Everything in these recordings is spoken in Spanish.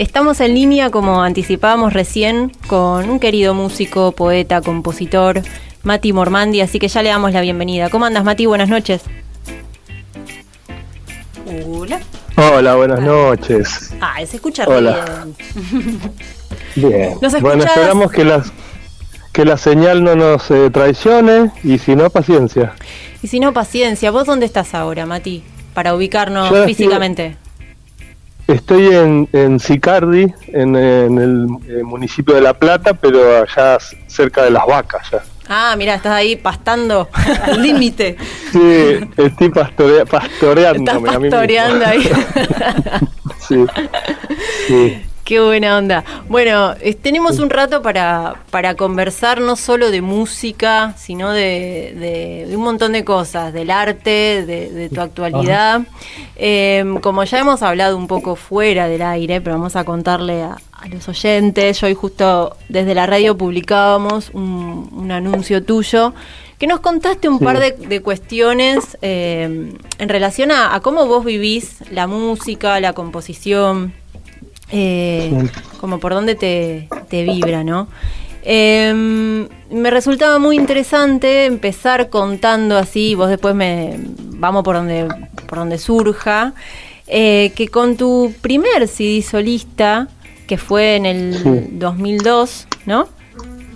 Estamos en línea, como anticipábamos recién, con un querido músico, poeta, compositor, Mati Mormandi, así que ya le damos la bienvenida. ¿Cómo andas, Mati? Buenas noches. Hola. Hola, buenas noches. Ah, se escucha Hola. bien. Bien. ¿Nos bueno, esperamos que las que la señal no nos eh, traicione y si no, paciencia. Y si no, paciencia. ¿Vos dónde estás ahora, Mati? Para ubicarnos Yo físicamente. Estoy en, en Sicardi, en, en el eh, municipio de La Plata, pero allá cerca de las vacas ya. Ah, mira, estás ahí pastando. Al límite. Sí, estoy pastorea- Estás mí mismo. pastoreando ahí. Sí. sí. Qué buena onda. Bueno, tenemos un rato para, para conversar no solo de música, sino de, de- de un montón de cosas, del arte, de, de tu actualidad. Eh, como ya hemos hablado un poco fuera del aire, pero vamos a contarle a, a los oyentes, yo hoy justo desde la radio publicábamos un, un anuncio tuyo que nos contaste un Sí. par de, de cuestiones eh, en relación a, a cómo vos vivís la música, la composición eh, Sí. como por dónde te, te vibra, ¿no? Eh, me resultaba muy interesante empezar contando así, vos después me vamos por donde, por donde surja, eh, que con tu primer CD solista, que fue en el Sí. 2002, ¿no?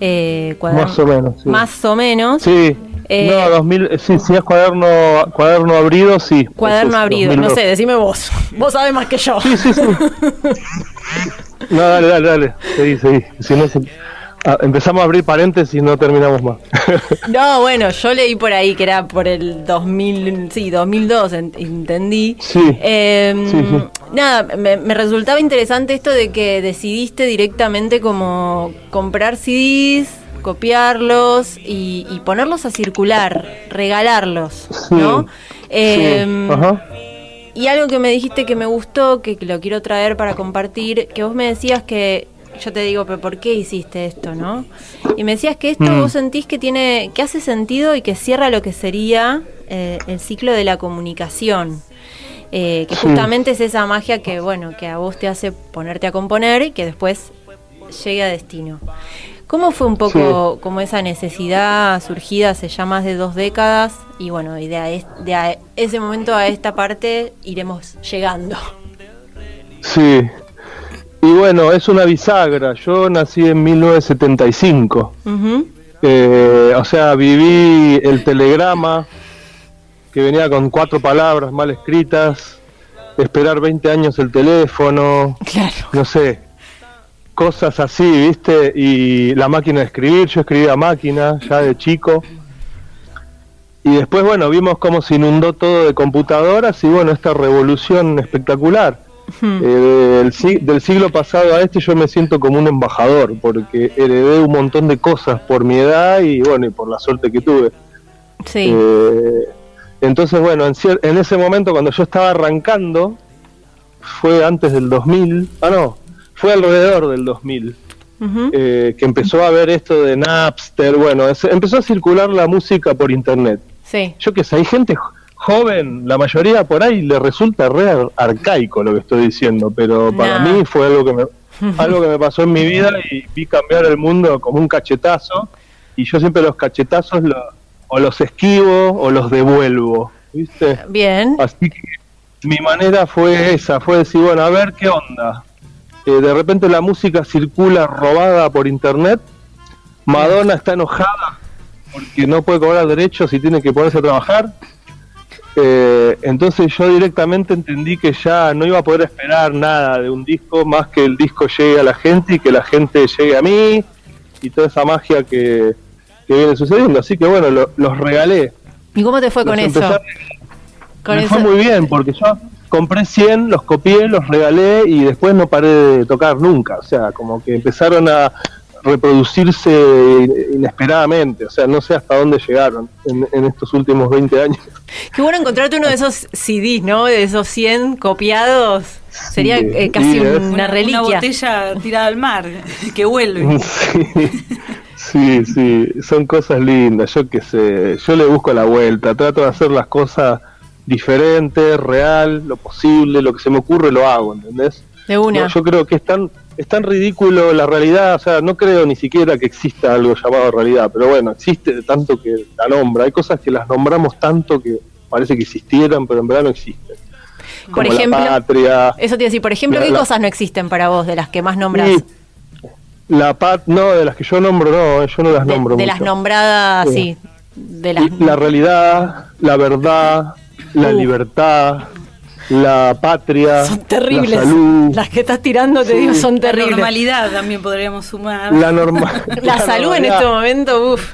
Eh, Más o menos, sí. Más o menos. Sí. Eh, no, 2000, eh, sí, si es cuaderno, cuaderno abrido, sí. Cuaderno es abrido, 2002. no sé, decime vos. Vos sabés más que yo. Sí, sí, sí. No, dale, dale, dale. Seguí, seguí. Si no, se- ah, empezamos a abrir paréntesis y no terminamos más. No, bueno, yo leí por ahí que era por el 2000, sí, 2002, en- entendí. Sí. Eh, Sí, sí. Nada, me, me resultaba interesante esto de que decidiste directamente como comprar CDs, copiarlos y, y ponerlos a circular, regalarlos, Sí. ¿no? Eh, Sí, Ajá. y algo que me dijiste que me gustó, que lo quiero traer para compartir, que vos me decías que, yo te digo, pero ¿por qué hiciste esto, no? Y me decías que esto Mm. vos sentís que tiene, que hace sentido y que cierra lo que sería eh, el ciclo de la comunicación. Eh, que Sí. justamente es esa magia que, bueno, que a vos te hace ponerte a componer y que después llegue a destino. ¿Cómo fue un poco como esa necesidad surgida hace ya más de dos décadas? Y bueno, y de, a es- de a ese momento a esta parte iremos llegando. Sí. Y bueno, es una bisagra. Yo nací en 1975. Ujú. Eh, o sea, viví el telegrama, que venía con cuatro palabras mal escritas, esperar 20 años el teléfono, Claro. no sé, cosas así, ¿viste? Y la máquina de escribir, yo escribía a máquina ya de chico. Y después, bueno, vimos cómo se inundó todo de computadoras y bueno, esta revolución espectacular. Hmm. Eh, del, si- del siglo pasado a este yo me siento como un embajador porque heredé un montón de cosas por mi edad y bueno, y por la suerte que tuve. Sí. Eh, entonces, bueno, en, en ese momento cuando yo estaba arrancando, fue antes del 2000, ah no, fue alrededor del 2000, Ujú. eh, que empezó a ver esto de Napster, bueno, es- empezó a circular la música por internet. Sí. Yo que sé, hay gente jo- joven, la mayoría por ahí le resulta re ar- arcaico lo que estoy diciendo, pero para mí fue algo que me algo que me pasó en mi vida y vi cambiar el mundo como un cachetazo y yo siempre los cachetazos lo- o los esquivo o los devuelvo, ¿viste? Bien. Así que mi manera fue esa, fue decir, bueno, a ver qué onda. Eh, de repente la música circula robada por internet. Madonna está enojada porque no puede cobrar derechos y tiene que ponerse a trabajar. Eh, entonces yo directamente entendí que ya no iba a poder esperar nada de un disco más que el disco llegue a la gente y que la gente llegue a mí y toda esa magia que, que viene sucediendo. Así que bueno, lo- los regalé. ¿Y cómo te fue con eso? Con me eso. fue muy bien porque yo compré 100, los copié, los regalé y después no paré de tocar nunca. O sea, como que empezaron a reproducirse inesperadamente. O sea, no sé hasta dónde llegaron en, en estos últimos 20 años. Qué bueno encontrarte uno de esos CDs, ¿no? De esos 100 copiados. Sería Sí, eh, casi es- una reliquia. Una botella tirada al mar, que vuelve. Sí, sí, sí, son cosas lindas, yo qué sé, yo le busco la vuelta, trato de hacer las cosas diferentes, real, lo posible, lo que se me ocurre lo hago, ¿entendés? De una. No, yo creo que es tan, es tan ridículo la realidad, o sea, no creo ni siquiera que exista algo llamado realidad, pero bueno, existe de tanto que la nombra. Hay cosas que las nombramos tanto que parece que existieran, pero en verdad no existen. Por la ejemplo, patria, eso te iba a decir, por ejemplo, ¿qué la- cosas no existen para vos de las que más nombras? La pat, no, de las que yo nombro, no, eh, yo no las de, nombro. de las nombradas, Sí. sí. De las La realidad, la verdad, la Uh. libertad, la patria, son terribles. la salud, Las que estás tirando, te Sí. digo, son La terribles. normalidad también podríamos sumar. la norma- La salud en este momento, uff.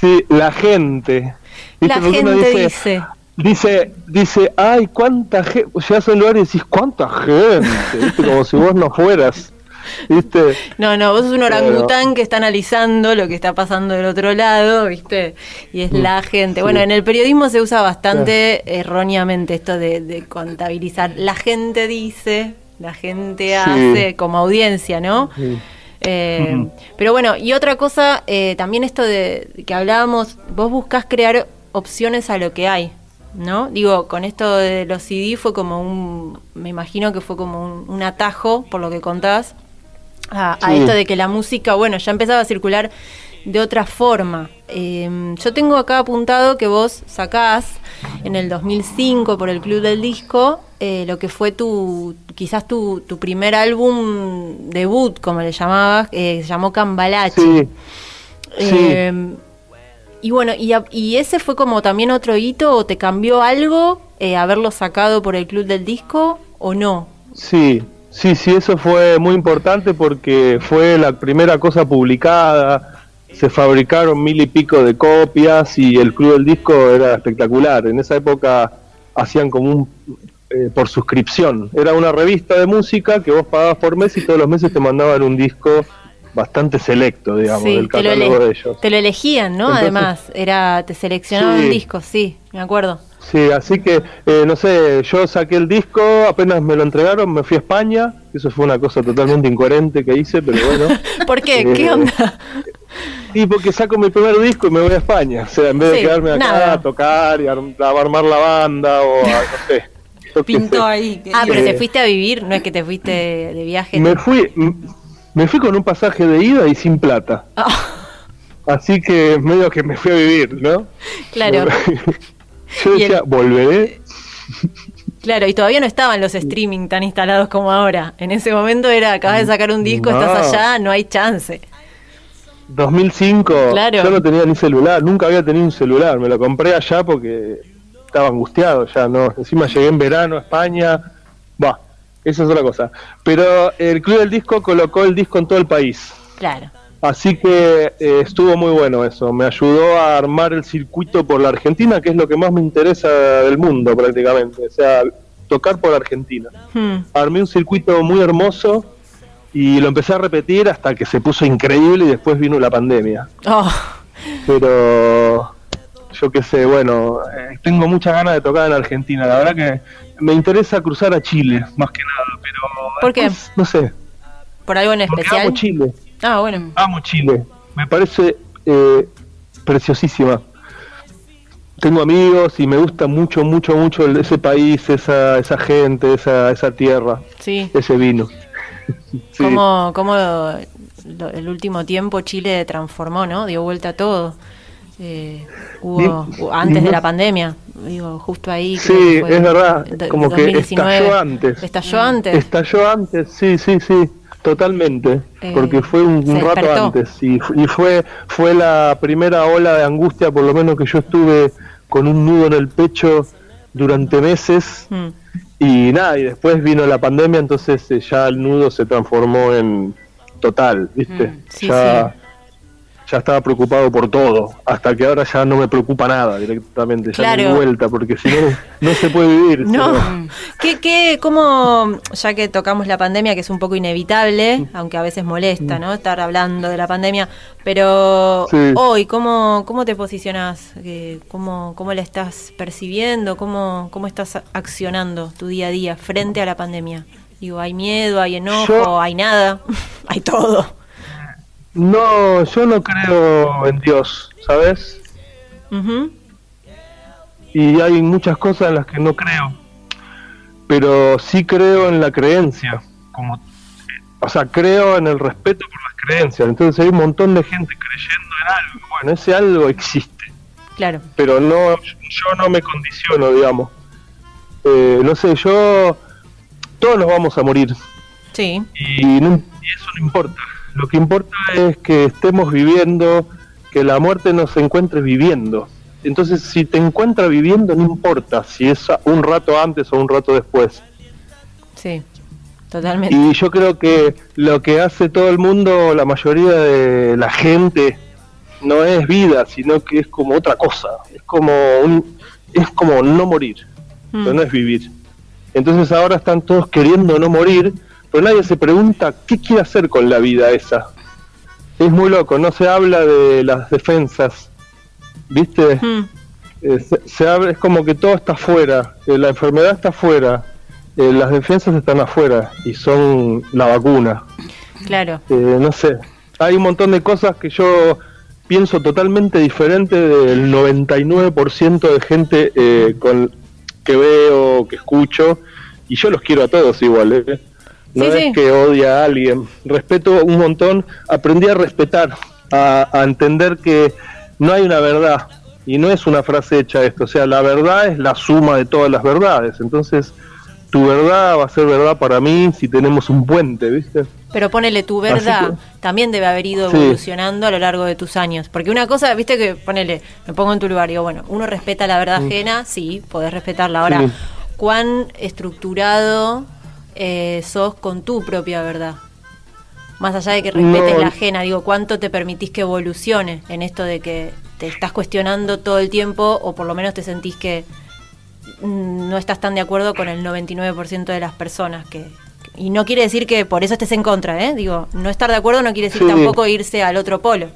Sí, la gente. La Porque gente dice. Dice, dice, ay, cuánta gente. Llegas a un lugar y decís, cuánta gente. ¿Viste? Como si vos no fueras. ¿Viste? No, no, vos sos un Pero- orangután que está analizando lo que está pasando del otro lado, ¿viste? Y es la gente. Mm. sí. Bueno, en el periodismo se usa bastante erróneamente esto de, de contabilizar. La gente dice, la gente hace como audiencia, ¿no? Sí. Eh, Ujú. Pero bueno, y otra cosa, eh, también esto de que hablábamos, vos buscás crear opciones a lo que hay, ¿no? Digo, con esto de los CD fue como un, me imagino que fue como un, un atajo, por lo que contás, a, a Sí. esto de que la música, bueno, ya empezaba a circular de otra forma. Eh, yo tengo acá apuntado que vos sacás en el 2005 por el Club del Disco eh, lo que fue tu, quizás tu, tu primer álbum debut, como le llamabas, eh, se llamó Cambalache. Sí. Eh, y bueno, y, a- y ese fue como también otro hito, o te cambió algo eh, haberlo sacado por el Club del Disco o no. Sí, sí, sí, eso fue muy importante porque fue la primera cosa publicada, se fabricaron mil y pico de copias y el Club del Disco era espectacular. En esa época hacían como un eh, por suscripción, era una revista de música que vos pagabas por mes y todos los meses te mandaban un disco bastante selecto, digamos, Sí, del catálogo de ellos. te lo elegían, ¿no? Entonces- Además, era te seleccionaban Sí. un disco, sí, me acuerdo. Sí, así que, eh, no sé, yo saqué el disco, apenas me lo entregaron, me fui a España, eso fue una cosa totalmente incoherente que hice, pero bueno. ¿Por qué? Eh, ¿Qué onda? Y porque saco mi primer disco y me voy a España. O sea, en vez de quedarme acá nada. a tocar y a, a armar la banda o a, no sé. Pintó ahí. Ah, pero Eh, te fuiste a vivir, no es que te fuiste de viaje. Me fui, me fui con un pasaje de ida y sin plata. Ah, Así que medio que me fui a vivir, ¿no? claro, Yo decía, el- volveré. claro, y todavía no estaban los streaming tan instalados como ahora. En ese momento era, acabas de sacar un disco, No. estás allá, no hay chance. 2005, Claro. yo no tenía ni celular, nunca había tenido un celular. Me lo compré allá porque estaba angustiado ya, ¿no? Encima llegué en verano a España. Va, esa es otra cosa. Pero el Club del Disco colocó el disco en todo el país. Claro. Así que eh, estuvo muy bueno eso. Me ayudó a armar el circuito por la Argentina, que es lo que más me interesa del mundo prácticamente. O sea, tocar por Argentina. Hmm. Armé un circuito muy hermoso y lo empecé a repetir hasta que se puso increíble y después vino la pandemia. Oh, Pero yo qué sé, bueno, eh, tengo muchas ganas de tocar en Argentina. La verdad que me interesa cruzar a Chile, más que nada. Pero ¿Por qué? No sé, ¿Por algo en especial? amo Chile. Ah, bueno. Amo Chile. Me parece eh, preciosísima. Tengo amigos y me gusta mucho, mucho, mucho ese país, esa, esa gente, esa, esa tierra, Sí. ese vino. Sí. Cómo, cómo lo- lo- el último tiempo Chile transformó, ¿no? Dio vuelta a todo. Eh, hubo, Sí. hu- antes de la pandemia, digo, justo ahí. Sí, fue es verdad, como que 2019. estalló antes. Estalló antes. Estalló antes, sí, sí, sí, totalmente, Eh, porque fue un, rato despertó. antes y, y fue fue la primera ola de angustia, por lo menos que yo estuve con un nudo en el pecho durante meses Mm. y nada, y después vino la pandemia, entonces eh, ya el nudo se transformó en total, ¿viste? Mm, sí, ya, ya estaba preocupado por todo, hasta que ahora ya no me preocupa nada directamente, ya Claro. vuelta, porque si no, no se puede vivir. No, no. ¿Qué, qué, cómo, ya que tocamos la pandemia, que es un poco inevitable, aunque a veces molesta, ¿no? Estar hablando de la pandemia, pero Sí. hoy, ¿cómo, cómo te posicionas? Eh, ¿Cómo, ¿Cómo la estás percibiendo? ¿Cómo, ¿Cómo estás accionando tu día a día frente a la pandemia? Digo, ¿hay miedo, hay enojo, Yo- hay nada? hay todo. No, yo no creo en Dios, ¿sabes? Y hay muchas cosas en las que no creo. pero sí creo en la creencia, como, o sea, creo en el respeto por las creencias. Entonces hay un montón de gente creyendo en algo. Bueno, ese algo existe. Claro. Pero no, yo no me condiciono, digamos. Eh, no sé, yo, todos nos vamos a morir. Sí. Y, no- y eso no importa. Lo que importa es que estemos viviendo, que la muerte nos encuentre viviendo. Entonces, si te encuentra viviendo, no importa si es un rato antes o un rato después. Sí. Totalmente. Y yo creo que lo que hace todo el mundo, la mayoría de la gente, no es vida, sino que es como otra cosa. Es como un, es como no morir, Mm. pero no es vivir. Entonces ahora están todos queriendo no morir, pero nadie se pregunta qué quiere hacer con la vida esa. Es muy loco, no se habla de las defensas, ¿viste? Mm. Eh, se, se habla, es como que todo está afuera, eh, la enfermedad está afuera, eh, las defensas están afuera y son la vacuna. Claro. Eh, no sé, hay un montón de cosas que yo pienso totalmente diferente del 99% de gente eh, con que veo, que escucho, y yo los quiero a todos igual. ¿eh? No Sí, es sí. que odie a alguien, respeto un montón, aprendí a respetar, a, a entender que no hay una verdad, y no es una frase hecha esto, o sea, la verdad es la suma de todas las verdades, entonces tu verdad va a ser verdad para mí si tenemos un puente, ¿viste? Pero ponele tu verdad, también debe haber ido Sí. evolucionando a lo largo de tus años. Porque una cosa, viste que, ponele, me pongo en tu lugar, digo, bueno, uno respeta la verdad ajena, sí, podés respetarla. Ahora, Mm. ¿cuán estructurado eh, sos con tu propia verdad? Más allá de que respetes No. la ajena, digo, ¿cuánto te permitís que evolucione en esto de que te estás cuestionando todo el tiempo o por lo menos te sentís que mm, no estás tan de acuerdo con el 99% de las personas que y no quiere decir que por eso estés en contra, ¿eh? Digo, no estar de acuerdo no quiere decir Sí. tampoco irse al otro polo.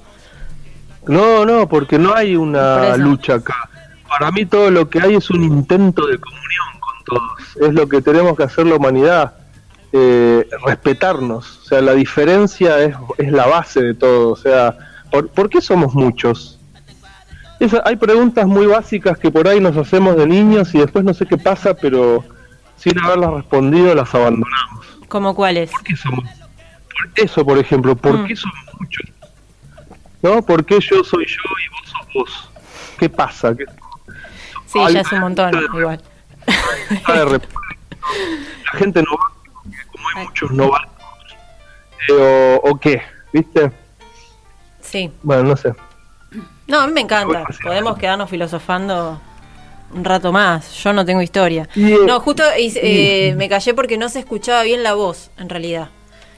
No, no, porque no hay una lucha acá. Para mí todo lo que hay es un intento de comunión todos. Es lo que tenemos que hacer la humanidad, eh, respetarnos. O sea, la diferencia es, es la base de todo. O sea, ¿por, por qué somos muchos? Hay preguntas muy básicas que por ahí nos hacemos de niños y después no sé qué pasa, pero sin haberlas respondido las abandonamos. ¿Como cuáles? ¿Por qué somos? Por eso, por ejemplo, ¿por Mm. qué somos muchos? ¿No? ¿Por qué yo soy yo y vos sos vos? ¿Qué pasa? ¿Qué, Sí, ya es un montón, igual. La gente no va, como hay muchos, no va. Eh, o, ¿O qué? ¿Viste? Sí. Bueno, no sé. No, a mí me encanta. Podemos quedarnos filosofando un rato más. Yo no tengo historia. Eh, No, justo eh, me callé porque no se escuchaba bien la voz, en realidad.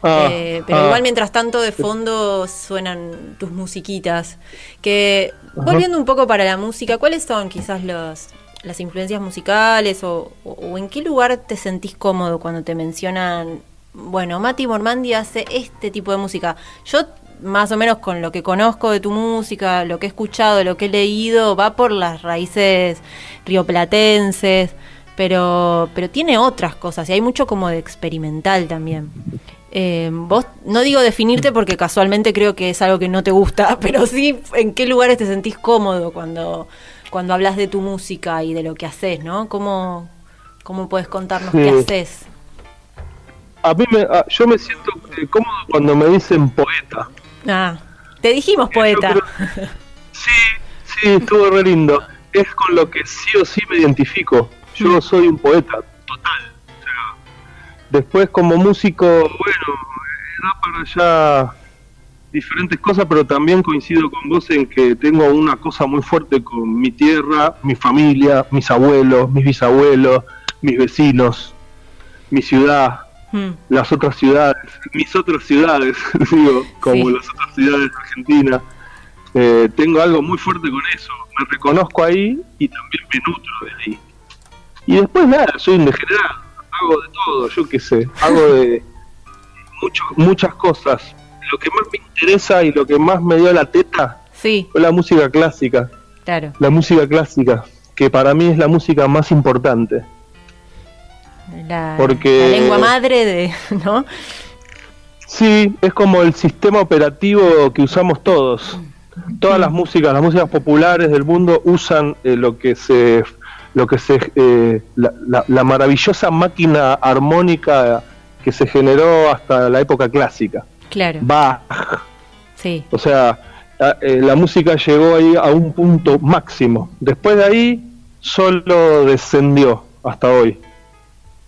Ah, Eh, pero ah. igual mientras tanto de fondo suenan tus musiquitas. Que volviendo un poco para la música, ¿cuáles son quizás los, las influencias musicales o, o- o en qué lugar te sentís cómodo cuando te mencionan, bueno, Mati Mormandi hace este tipo de música? Yo más o menos con lo que conozco de tu música, lo que he escuchado, lo que he leído, va por las raíces rioplatenses, pero, pero tiene otras cosas y hay mucho como de experimental también. Eh, vos, no digo definirte porque casualmente creo que es algo que no te gusta, pero sí en qué lugares te sentís cómodo cuando, cuando hablas de tu música y de lo que haces, ¿no? ¿Cómo, cómo puedes contarnos Sí. qué haces? A mí me, a- yo me siento eh, cómodo cuando me dicen poeta. Ah, te dijimos poeta. Creo- Sí, sí, estuvo re lindo. Es con lo que sí o sí me identifico. Yo Mm. soy un poeta, total. O sea, después como músico, bueno, eh, da para allá diferentes cosas, pero también coincido con vos en que tengo una cosa muy fuerte con mi tierra, mi familia, mis abuelos, mis bisabuelos, mis vecinos, mi ciudad Mm, las otras ciudades, mis otras ciudades, digo, como Sí. las otras ciudades de Argentina. Eh, tengo algo muy fuerte con eso. Me reconozco ahí y también me nutro de ahí. Y después nada, soy un degenerado. Hago de todo, yo qué sé. Hago de mucho, muchas cosas. Lo que más me interesa y lo que más me dio la teta sí, fue la música clásica. claro. La música clásica, que para mí es la música más importante. La, Porque- la lengua madre de, ¿no? Sí, es como el sistema operativo que usamos todos. Todas las músicas, las músicas populares del mundo usan eh, lo que se lo que se eh, la, la, maravillosa máquina armónica que se generó hasta la época clásica. Claro. Bach. Sí. O sea, eh, la música llegó ahí a un punto máximo. Después de ahí solo descendió hasta hoy.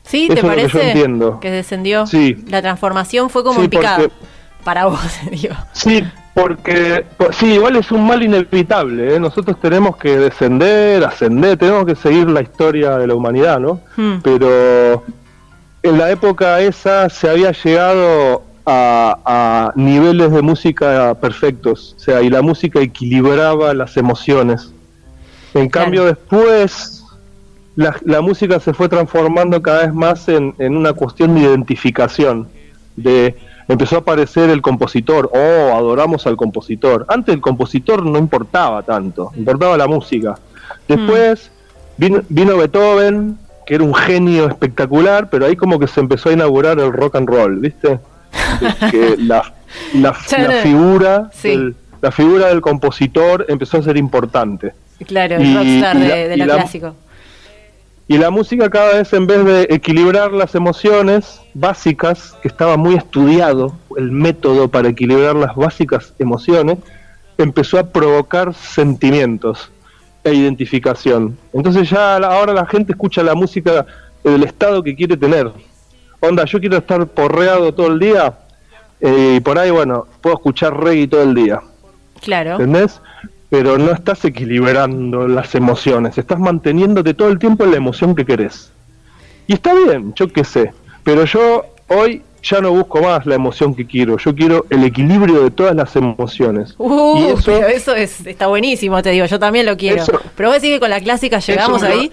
¿Sí? ¿Te parece? que, entiendo. que descendió. Sí. La transformación fue como en picada. Para vos, digo. Sí, porque sí, igual es un mal inevitable. ¿eh? Nosotros tenemos que descender, ascender, tenemos que seguir la historia de la humanidad, ¿no? Hmm. Pero en la época esa se había llegado a, niveles de música perfectos, o sea, y la música equilibraba las emociones. En cambio, después la, música se fue transformando cada vez más en, en una cuestión de identificación, de empezó a aparecer el compositor, oh, adoramos al compositor. Antes el compositor no importaba tanto, importaba la música. Después vino, vino, Beethoven, que era un genio espectacular, pero ahí como que se empezó a inaugurar el rock and roll, ¿viste? Que la, la, figura del, la figura del compositor empezó a ser importante. Claro, el rockstar de, lo clásico. Y la música cada vez en vez de equilibrar las emociones básicas, que estaba muy estudiado el método para equilibrar las básicas emociones, empezó a provocar sentimientos e identificación. Entonces ya ahora la gente escucha la música del estado que quiere tener. Onda, yo quiero estar porreado todo el día eh, y por ahí, bueno, puedo escuchar reggae todo el día. Claro. ¿Entendés? pero no estás equilibrando las emociones, estás manteniéndote todo el tiempo en la emoción que querés. Y está bien, yo qué sé, pero yo hoy ya no busco más la emoción que quiero, yo quiero el equilibrio de todas las emociones. Uh, y eso, pero eso es, está buenísimo, te digo, yo también lo quiero. pero vos decís que con la clásica llegamos ahí.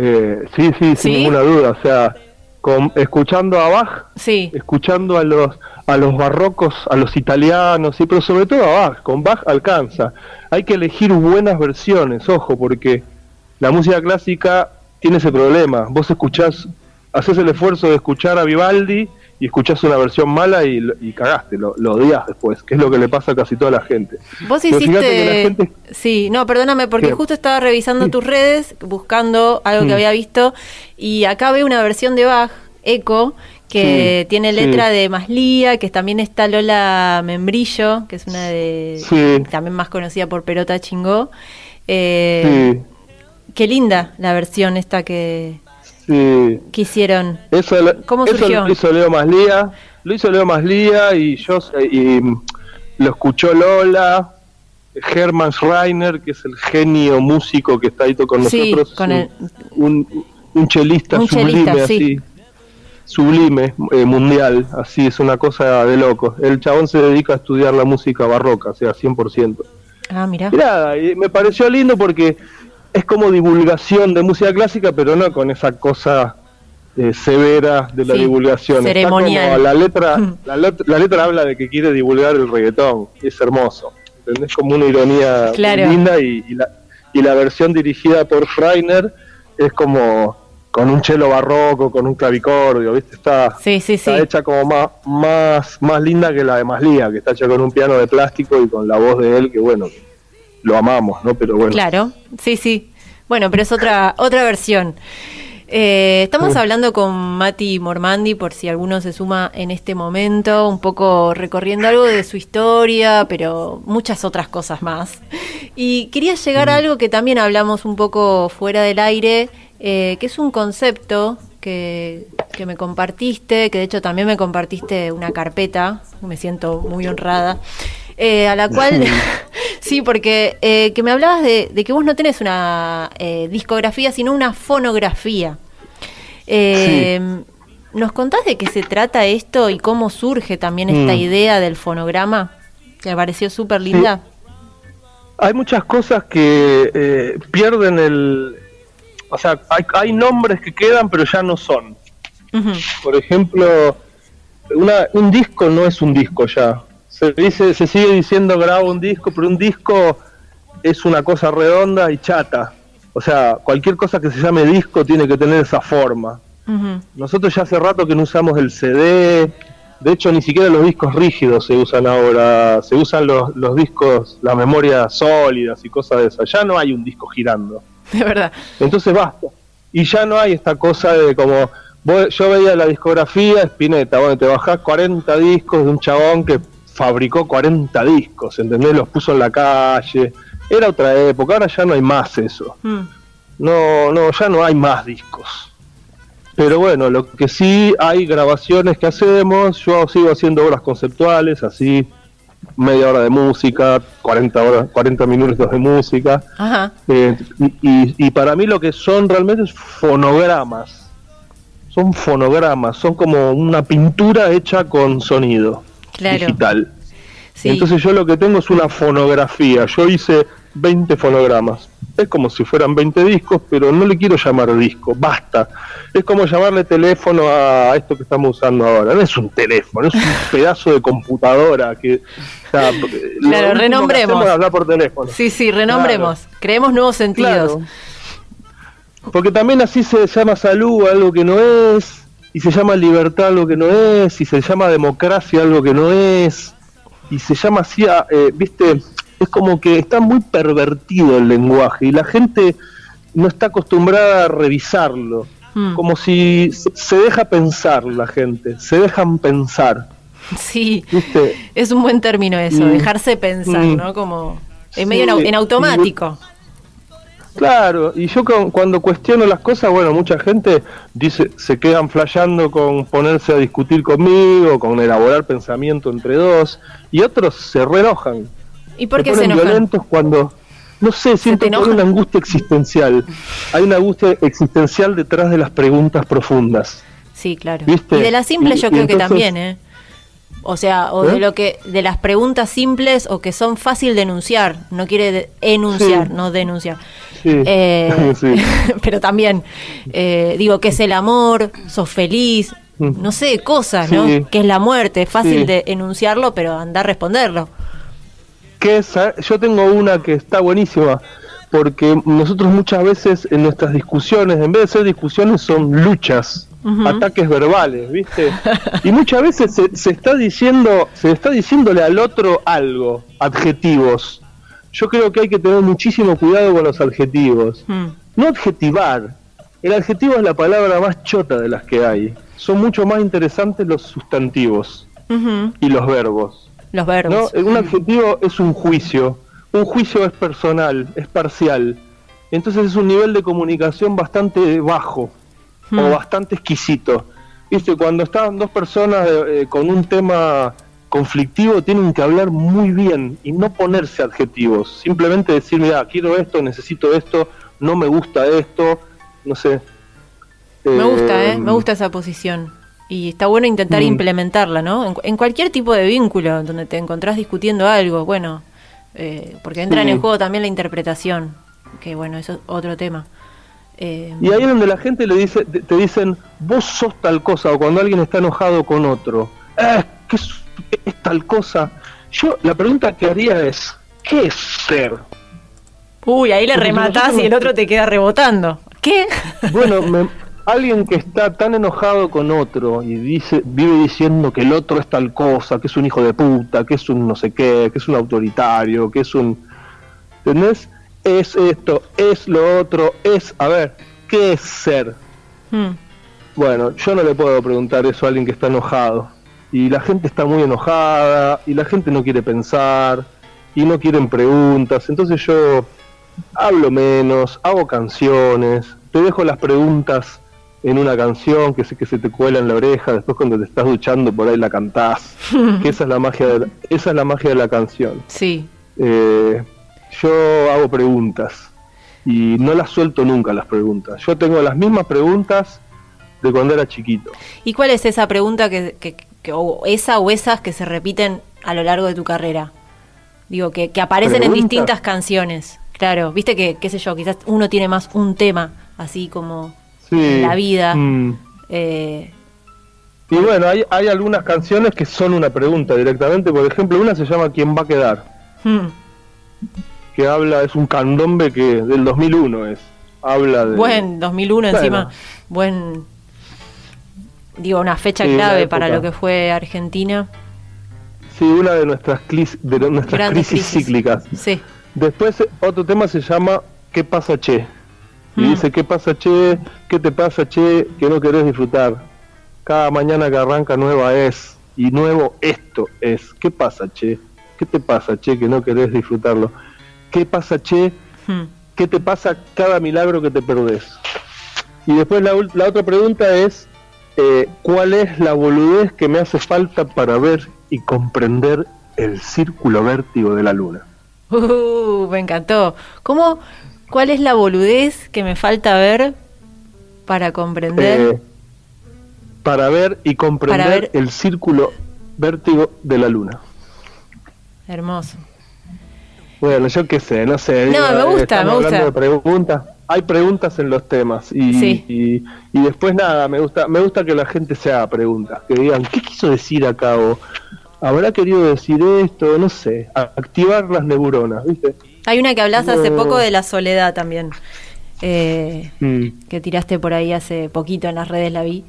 Eh, sí, sí, sin ninguna duda, o sea, con, escuchando a Bach, sí. escuchando a los a los barrocos, a los italianos, sí, pero sobre todo a Bach. Con Bach alcanza. Hay que elegir buenas versiones, ojo, porque la música clásica tiene ese problema. Vos escuchás, haces el esfuerzo de escuchar a Vivaldi y escuchás una versión mala y, cagaste, lo, lo, odias después, que es lo que le pasa a casi toda la gente. Vos hiciste... Sí, no, perdóname, porque justo estaba revisando tus redes, buscando algo que mm. había visto, y acá veo una versión de Bach, Eco, que tiene letra de Maslía, que también está Lola Membrillo, que es una de también más conocida por Perota Chingó. Eh, qué linda la versión esta que, que hicieron. Eso, ¿Cómo surgió? lo hizo Leo Maslía, lo hizo Leo Maslía y yo y lo escuchó Lola. Hermann Schreiner, que es el genio músico que está ahí con nosotros, con un, un, chelista sublime así sublime eh, mundial, así es una cosa de loco. El chabón se dedica a estudiar la música barroca, o sea, 100%. Ah, mira. Y me pareció lindo porque es como divulgación de música clásica, pero no con esa cosa eh, severa de la divulgación. Ceremonial. la letra, la, letra habla de que quiere divulgar el reggaetón, y es hermoso. ¿Entendés? Como una ironía linda y, la, y la versión dirigida por Freiner es como con un chelo barroco, con un clavicordio, ¿viste? Está, está hecha como más, más, más linda que la de Maslía, que está hecha con un piano de plástico y con la voz de él, que bueno, lo amamos, ¿no? Pero bueno. Claro, sí, sí. Bueno, pero es otra, otra versión. Eh, estamos hablando con Mati Mormandi, por si alguno se suma en este momento, un poco recorriendo algo de su historia, pero muchas otras cosas más. Y quería llegar a algo que también hablamos un poco fuera del aire, eh, que es un concepto que, me compartiste, que de hecho también me compartiste una carpeta, me siento muy honrada, eh, a la cual, sí, porque eh, que me hablabas de, que vos no tenés una discografía, sino una fonografía. ¿Nos contás de qué se trata esto y cómo surge también esta mm. idea del fonograma? Que me pareció súper linda. Hay muchas cosas que pierden el, o sea, hay, nombres que quedan pero ya no son. Por ejemplo, un disco no es un disco ya. Se dice, se sigue diciendo grabo un disco, pero un disco es una cosa redonda y chata. O sea, cualquier cosa que se llame disco tiene que tener esa forma. Nosotros ya hace rato que no usamos el CD, de hecho ni siquiera los discos rígidos se usan ahora, se usan los, los discos, las memorias sólidas y cosas de esas. Ya no hay un disco girando. De verdad. Entonces basta. Y ya no hay esta cosa de como. yo veía la discografía Spinetta, bueno, te bajás 40 discos de un chabón que fabricó 40 discos, ¿entendés? Los puso en la calle. Era otra época, ahora ya no hay más eso. Mm. No, no, ya no hay más discos. Pero bueno, lo que sí hay grabaciones que hacemos, yo sigo haciendo obras conceptuales, así media hora de música, 40 horas, 40 minutos de música. Ajá. Eh, y, y- y para mí lo que son realmente es fonogramas. Son fonogramas, son como una pintura hecha con sonido Claro. digital. Sí. Entonces yo lo que tengo es una fonografía. Yo hice 20 fonogramas. Es como si fueran 20 discos, pero no le quiero llamar disco. Basta. Es como llamarle teléfono a esto que estamos usando ahora. No es un teléfono, es un pedazo de computadora que... o sea, que renombremos. es hablar por teléfono. Sí, sí, renombremos. Creemos nuevos sentidos. Claro. Porque también así se llama salud algo que no es, y se llama libertad algo que no es, y se llama democracia algo que no es, y se llama así, a- eh, viste, es como que está muy pervertido el lenguaje y la gente no está acostumbrada a revisarlo. Mm. Como si se- deja pensar la gente, se dejan pensar, Sí. ¿viste? Es un buen término eso, Mm. dejarse pensar, Mm. ¿no? Como Sí, en medio en, y- automático. Claro, y yo cu- cuando cuestiono las cosas, bueno, mucha gente dice, se quedan flasheando con ponerse a discutir conmigo, con elaborar pensamiento entre dos, y otros se re enojan. ¿Y por qué se ponen enojan? violentos cuando, no sé, siento que hay una angustia existencial. Hay una angustia existencial detrás de las preguntas profundas. Sí, claro. ¿Viste? Y de las simples Y- yo creo que también, ¿eh? O sea, o de ¿Eh? lo que de las preguntas simples o que son fácil de enunciar, no quiere enunciar, Sí. no denunciar. Sí, Eh, sí. pero también eh, digo que es el amor, sos feliz, Mm. no sé, cosas. ¿no? Que es la muerte, es fácil de enunciarlo, pero andar a responderlo. que yo tengo una que está buenísima, porque nosotros muchas veces en nuestras discusiones, en vez de ser discusiones, son luchas, Ataques verbales, ¿viste? Y muchas veces se, se está diciendo, se está diciéndole al otro algo, adjetivos. Yo creo que hay que tener muchísimo cuidado con los adjetivos. Mm. No adjetivar. El adjetivo es la palabra más chota de las que hay. Son mucho más interesantes los sustantivos y los verbos. Los ¿no? verbos. Un adjetivo es un juicio. Un juicio es personal, es parcial. Entonces es un nivel de comunicación bastante bajo Hmm. o bastante exquisito. Viste, cuando están dos personas eh, con un tema conflictivo tienen que hablar muy bien y no ponerse adjetivos. Simplemente decir, mira, quiero esto, necesito esto, no me gusta esto, no sé. Me gusta, ¿eh? Eh, Me gusta esa posición. Y está bueno intentar Mm. implementarla, ¿no? En, en cualquier tipo de vínculo donde te encontrás discutiendo algo, bueno, eh, porque entra en el juego también la interpretación, que bueno, eso es otro tema. Eh, Y ahí es donde la gente le dice, te, dicen, vos sos tal cosa, o cuando alguien está enojado con otro, "Eh, ¿qué es, qué es tal cosa? Yo la pregunta que haría es, ¿qué es ser? Uy, ahí le porque rematás y el otro te queda rebotando. ¿Qué? Bueno, me- alguien que está tan enojado con otro y dice, vive diciendo que el otro es tal cosa, que es un hijo de puta, que es un no sé qué, que es un autoritario, que es un... ¿Entendés? Es esto, es lo otro, es... A ver, ¿qué es ser? Mm, Bueno, yo no le puedo preguntar eso a alguien que está enojado. Y la gente está muy enojada, y la gente no quiere pensar, y no quieren preguntas. Entonces yo hablo menos, hago canciones, te dejo las preguntas en una canción que sé que se te cuela en la oreja, después cuando te estás duchando por ahí la cantás. que esa es la magia de la, esa es la magia de la canción. sí. Eh, yo hago preguntas y no las suelto nunca las preguntas. Yo tengo las mismas preguntas de cuando era chiquito. ¿Y cuál es esa pregunta que, que- que- o esa o esas que se repiten a lo largo de tu carrera? Digo, que, que aparecen en distintas canciones. Claro, viste que, qué sé yo, quizás uno tiene más un tema, así como Sí. la vida. Mm. Eh, Y bueno, hay, hay algunas canciones que son una pregunta directamente. Por ejemplo, una se llama ¿Quién va a quedar? hmm. Que habla, es un candombe que del 2001 es. Habla de... Buen 2001 Bueno. encima, buen, digo, una fecha Sí, una clave para lo que fue Argentina. Sí, una de nuestras, clis- de nuestras crisis, crisis. cíclicas. Sí. Después otro tema se llama ¿Qué pasa, che? Y Mm. dice, ¿qué pasa, che? ¿Qué te pasa, che? Que no querés disfrutar. Cada mañana que arranca nueva es. Y nuevo esto es. ¿Qué pasa, che? ¿Qué te pasa, che? Que no querés disfrutarlo. ¿Qué pasa, che? Hmm. ¿Qué te pasa cada milagro que te perdés? Y después la, la otra pregunta es, eh, ¿cuál es la boludez que me hace falta para ver y comprender el círculo vértigo de la luna? Uh, me encantó. ¿Cómo, ¿Cuál es la boludez que me falta ver para comprender? Eh, para ver y comprender ver- el círculo vértigo de la luna. Hermoso. Bueno, yo qué sé, no sé. No, me gusta, me gusta. hablando de preguntas. Hay preguntas en los temas y, Sí. y, y después nada, me gusta, me gusta que la gente se haga preguntas, que digan, ¿qué quiso decir acá? O, ¿Habrá querido decir esto? No sé, activar las neuronas, ¿viste? Hay una que hablas hace poco de la soledad también. Eh, Mm. que tiraste por ahí hace poquito en las redes, la vi.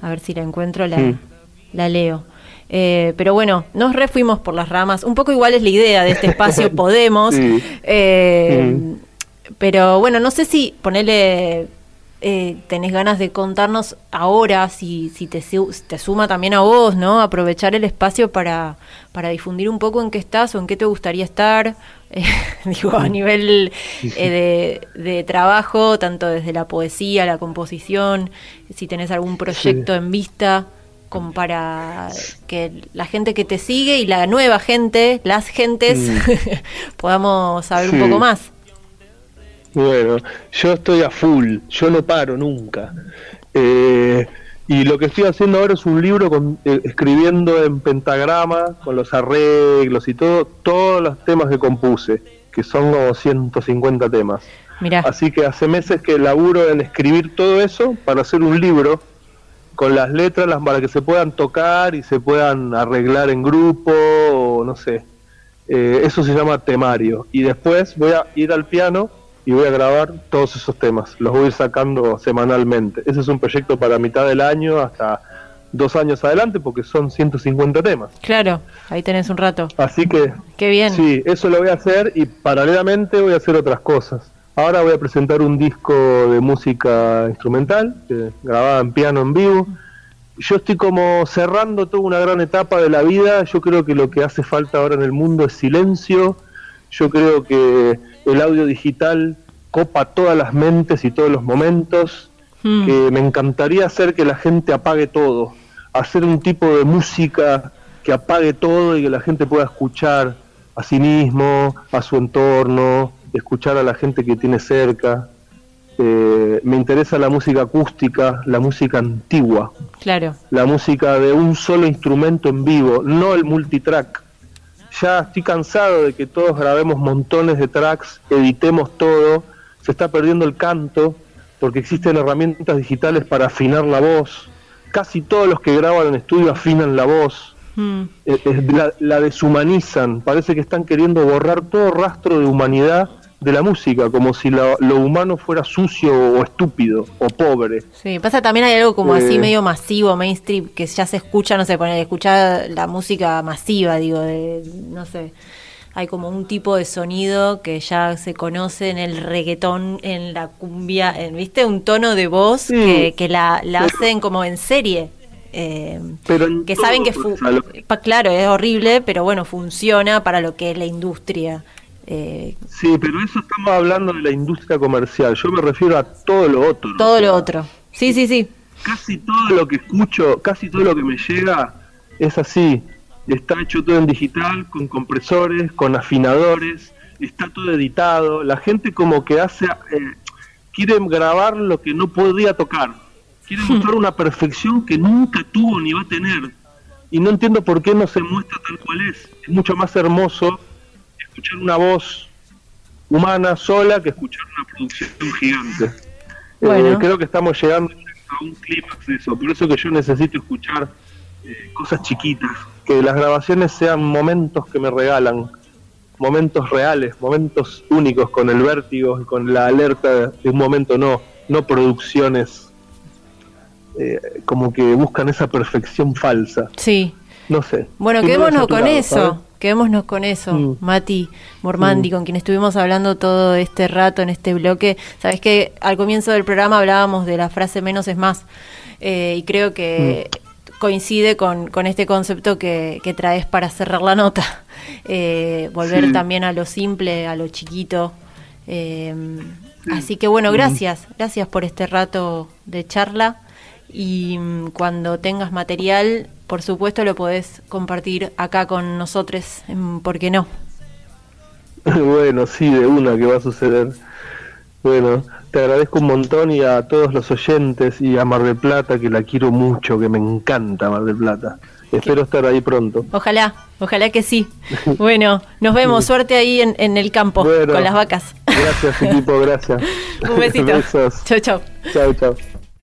A ver si la encuentro, la, Mm. la leo. Eh, pero bueno, nos refuimos por las ramas. Un poco igual es la idea de este espacio Podemos. Sí. Eh, Mm. Pero bueno, no sé si ponerle... eh, tenés ganas de contarnos ahora, si, si te, te suma también a vos, ¿no? Aprovechar el espacio para, para difundir un poco en qué estás o en qué te gustaría estar, eh, digo, a nivel eh, de, de trabajo, tanto desde la poesía, la composición, si tenés algún proyecto en vista, como para que la gente que te sigue y la nueva gente, las gentes, podamos saber un poco más. Bueno, yo estoy a full, yo no paro nunca. Eh, y lo que estoy haciendo ahora es un libro con, eh, escribiendo en pentagrama, con los arreglos y todo, todos los temas que compuse, que son como 150 temas. Mirá. Así que hace meses que laburo en escribir todo eso para hacer un libro con las letras las, para que se puedan tocar y se puedan arreglar en grupo o no sé. Eh, eso se llama temario. Y después voy a ir al piano y voy a grabar todos esos temas. Los voy a ir sacando semanalmente. Ese es un proyecto para mitad del año hasta dos años adelante porque son 150 temas. Claro, ahí tenés un rato. Así que Qué bien. Sí, eso lo voy a hacer y paralelamente voy a hacer otras cosas. Ahora voy a presentar un disco de música instrumental, que- grabada en piano en vivo. Yo estoy como cerrando toda una gran etapa de la vida. Yo creo que lo que hace falta ahora en el mundo es silencio. Yo creo que el audio digital copa todas las mentes y todos los momentos. Mm. Que me encantaría hacer que la gente apague todo. Hacer un tipo de música que apague todo y que la gente pueda escuchar a sí mismo, a su entorno, escuchar a la gente que tiene cerca. Eh, me interesa la música acústica, la música antigua, Claro. la música de un solo instrumento en vivo, no el multitrack. Ya estoy cansado de que todos grabemos montones de tracks, editemos todo, se está perdiendo el canto porque existen herramientas digitales para afinar la voz. Casi todos los que graban en estudio afinan la voz, Mm. eh, eh, la, la deshumanizan, parece que están queriendo borrar todo rastro de humanidad de la música, como si lo, lo humano fuera sucio o estúpido o pobre. Sí, pasa también hay algo como así Eh. medio masivo, mainstream, que ya se escucha, no sé, poner, escuchar la música masiva, digo, de, no sé, hay como un tipo de sonido que ya se conoce en el reggaetón, en la cumbia, en, ¿viste? Un tono de voz Sí. que, que la, la Pero- hacen como en serie. eh, Pero que saben que, claro, es horrible, pero bueno, funciona para lo que es la industria. Eh, Sí, pero eso estamos hablando de la industria comercial. Yo me refiero a todo lo otro. todo lo otro. Sí, sí, sí. Casi todo lo que escucho, casi todo lo que me llega es así. Está hecho todo en digital, con compresores, con afinadores, está todo editado. La gente como que hace, eh, quiere grabar lo que no podía tocar. Quiere mostrar una perfección que nunca tuvo ni va a tener. Y no entiendo por qué no se muestra tal cual es. Es mucho más hermoso escuchar una voz humana sola que escuchar una producción gigante. Eh, Bueno. creo que estamos llegando a un clímax de eso. Por eso que yo necesito escuchar eh, cosas chiquitas. Que las grabaciones sean momentos que me regalan. Momentos reales, momentos únicos con el vértigo y con la alerta de un momento, no, no producciones eh, como que buscan esa perfección falsa. Sí. No sé. Bueno, quedémonos con lado, eso. ¿sabes? Quedémonos con eso, Mm. Mati Mormandi, Mm. con quien estuvimos hablando todo este rato en este bloque. Sabes que al comienzo del programa hablábamos de la frase menos es más. Eh, y creo que Mm. coincide con, con este concepto que, que traes para cerrar la nota. Eh, volver Sí. también a lo simple, a lo chiquito. Eh, así que bueno, Mm. gracias. Gracias por este rato de charla. Y mm, cuando tengas material, por supuesto lo podés compartir acá con nosotros, ¿por qué no? bueno, sí, de una que va a suceder. Bueno, te agradezco un montón y a todos los oyentes y a Mar del Plata, que la quiero mucho, que me encanta Mar del Plata. Espero estar ahí pronto. Ojalá, ojalá que sí. Bueno, nos vemos, suerte ahí en, en el campo Bueno. con las vacas. Gracias, equipo, gracias. Un besito. Besos. Chau, chau. Chao, chao.